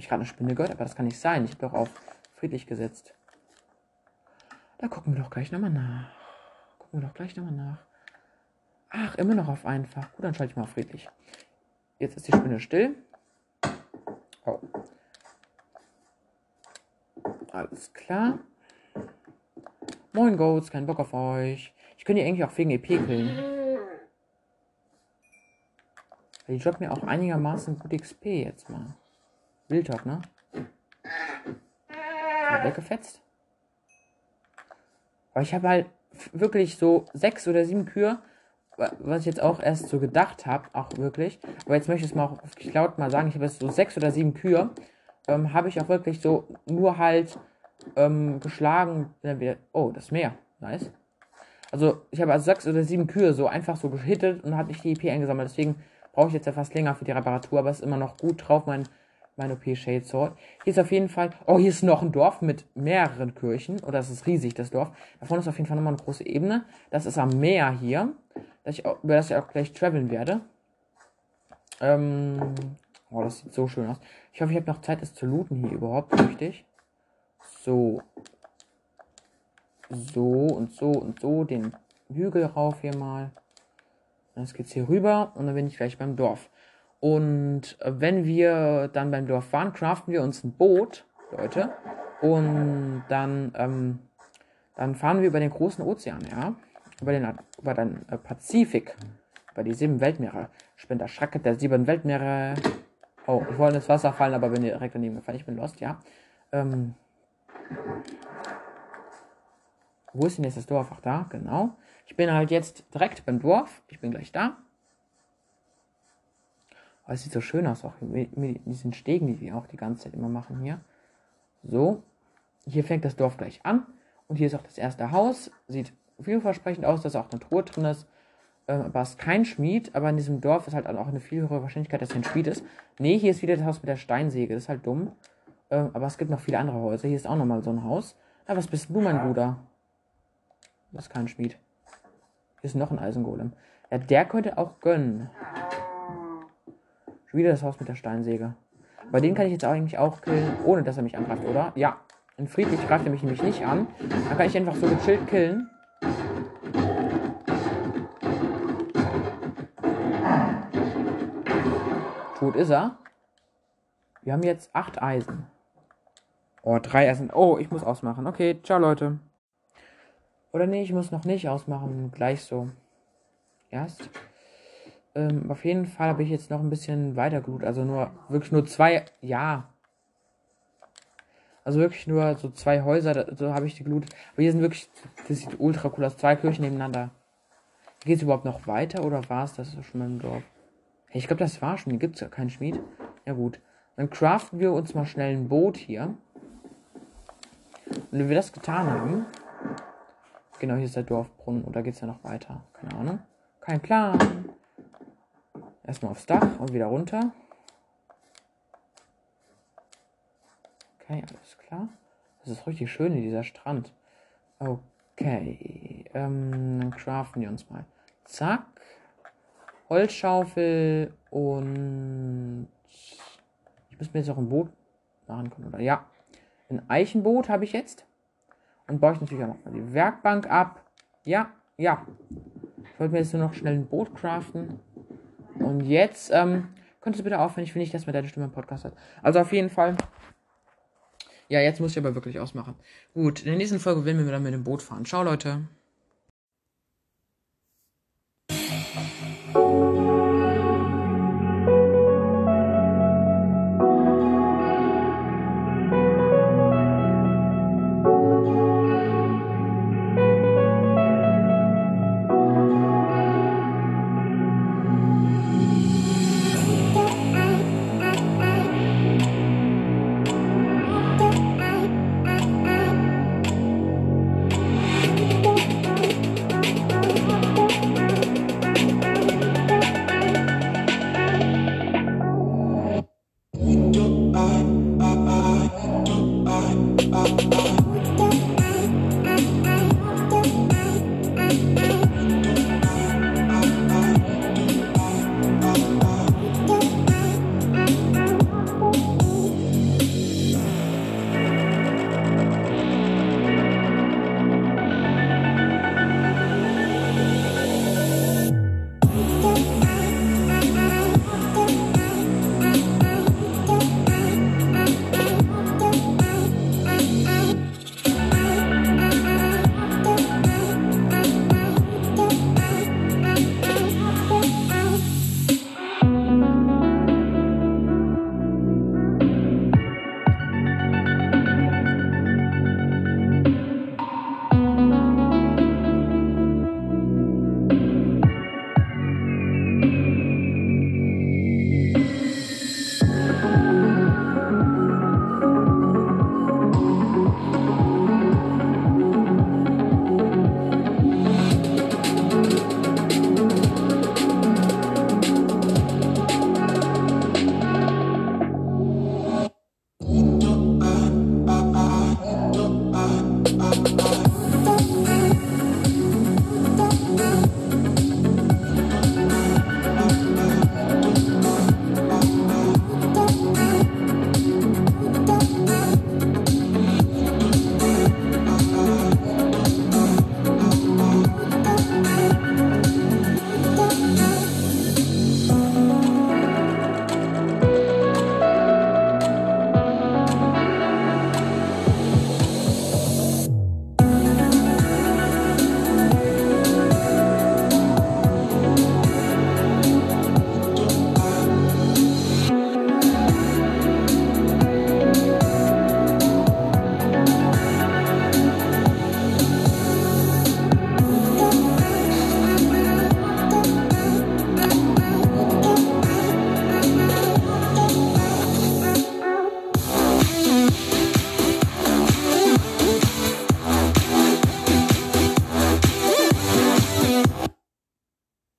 Ich gerade eine Spinne gehört, aber das kann nicht sein. Ich habe doch auf friedlich gesetzt. Da gucken wir doch gleich nochmal nach. Gucken wir doch gleich nochmal nach. Ach, immer noch auf einfach. Gut, dann schalte ich mal auf friedlich. Jetzt ist die Spinne still. Oh. Alles klar. Moin Goats, kein Bock auf euch. Ich könnte die eigentlich auch wegen EP killen. Die droppt mir auch einigermaßen gut XP jetzt mal. Wildtop, ne? weggefetzt. Aber ich habe halt wirklich so sechs oder sieben Kühe, was ich jetzt auch erst so gedacht habe, auch wirklich. Aber jetzt möchte ich es mal auch laut mal sagen, ich habe jetzt so sechs oder sieben Kühe, ähm, habe ich auch wirklich so nur halt ähm, geschlagen. Oh, das Meer. Nice. Also ich habe also sechs oder sieben Kühe so einfach so gehittet und habe nicht die EP eingesammelt. Deswegen brauche ich jetzt ja fast länger für die Reparatur, aber es ist immer noch gut drauf, mein, mein OP Shade Sword. Hier ist auf jeden Fall, oh, hier ist noch ein Dorf mit mehreren Kirchen. Oder es ist riesig, das Dorf. Da vorne ist auf jeden Fall nochmal eine große Ebene. Das ist am Meer hier, dass ich über das ich auch gleich traveln werde. Ähm, oh, das sieht so schön aus. Ich hoffe, ich habe noch Zeit, es zu looten hier überhaupt, richtig. So. So und so und so den Hügel rauf hier mal. Jetzt geht's hier rüber und dann bin ich gleich beim Dorf. Und wenn wir dann beim Dorf waren, craften wir uns ein Boot, Leute. Und dann, ähm, dann fahren wir über den großen Ozean, ja. Über den, über den äh, Pazifik. Über die sieben Weltmeere. Ich bin der Schreck der sieben Weltmeere. Oh, ich wollte ins Wasser fallen, aber bin direkt daneben gefallen. Ich bin lost, ja. Ähm, wo ist denn jetzt das Dorf? Ach, da, genau. Ich bin halt jetzt direkt beim Dorf. Ich bin gleich da. Aber es sieht so schön aus, auch mit, diesen Stegen, die wir auch die ganze Zeit immer machen hier. So. Hier fängt das Dorf gleich an. Und hier ist auch das erste Haus. Sieht vielversprechend aus, dass auch eine Truhe drin ist. Ähm, aber es ist kein Schmied. Aber in diesem Dorf ist halt auch eine viel höhere Wahrscheinlichkeit, dass hier ein Schmied ist. Nee, hier ist wieder das Haus mit der Steinsäge. Das ist halt dumm. Ähm, aber es gibt noch viele andere Häuser. Hier ist auch nochmal so ein Haus. Na, was bist du, mein Bruder? Das ist kein Schmied. Hier ist noch ein Eisengolem. Ja, der könnte auch gönnen. Wieder das Haus mit der Steinsäge. Bei den kann ich jetzt eigentlich auch killen, ohne dass er mich angreift, oder? Ja. In friedlich greift er mich nämlich nicht an. Dann kann ich einfach so gechillt killen. Tot ist er. Wir haben jetzt acht Eisen. Oh, drei Eisen. Oh, ich muss ausmachen. Okay, ciao, Leute. Oder nee, ich muss noch nicht ausmachen. Gleich so. Erst. Ähm, auf jeden Fall habe ich jetzt noch ein bisschen weiter gut. Also nur, wirklich nur zwei. Ja. Also wirklich nur so zwei Häuser, so habe ich die Glut. Aber hier sind wirklich, das sieht ultra cool aus. Zwei Kirchen nebeneinander. Geht es überhaupt noch weiter oder war es das schon im Dorf? Hey, ich glaube, das war schon. Hier gibt es ja keinen Schmied. Ja gut. Dann craften wir uns mal schnell ein Boot hier. Und wenn wir das getan haben, genau hier ist der Dorfbrunnen oder geht es ja noch weiter? Keine Ahnung. Kein Plan. Erstmal aufs Dach und wieder runter. Okay, alles klar. Das ist richtig schön hier, dieser Strand. Okay. Ähm, dann craften wir uns mal. Zack. Holzschaufel und ich muss mir jetzt auch ein Boot machen können, oder? Ja. Ein Eichenboot habe ich jetzt. Und baue ich natürlich auch noch mal die Werkbank ab. Ja, ja. Ich wollte mir jetzt nur noch schnell ein Boot craften. Und jetzt, ähm, könntest du bitte aufhören, ich will nicht, dass mir deine Stimme im Podcast hat. Also auf jeden Fall. Ja, jetzt muss ich aber wirklich ausmachen. Gut, in der nächsten Folge werden wir dann mit dem Boot fahren. Ciao, Leute.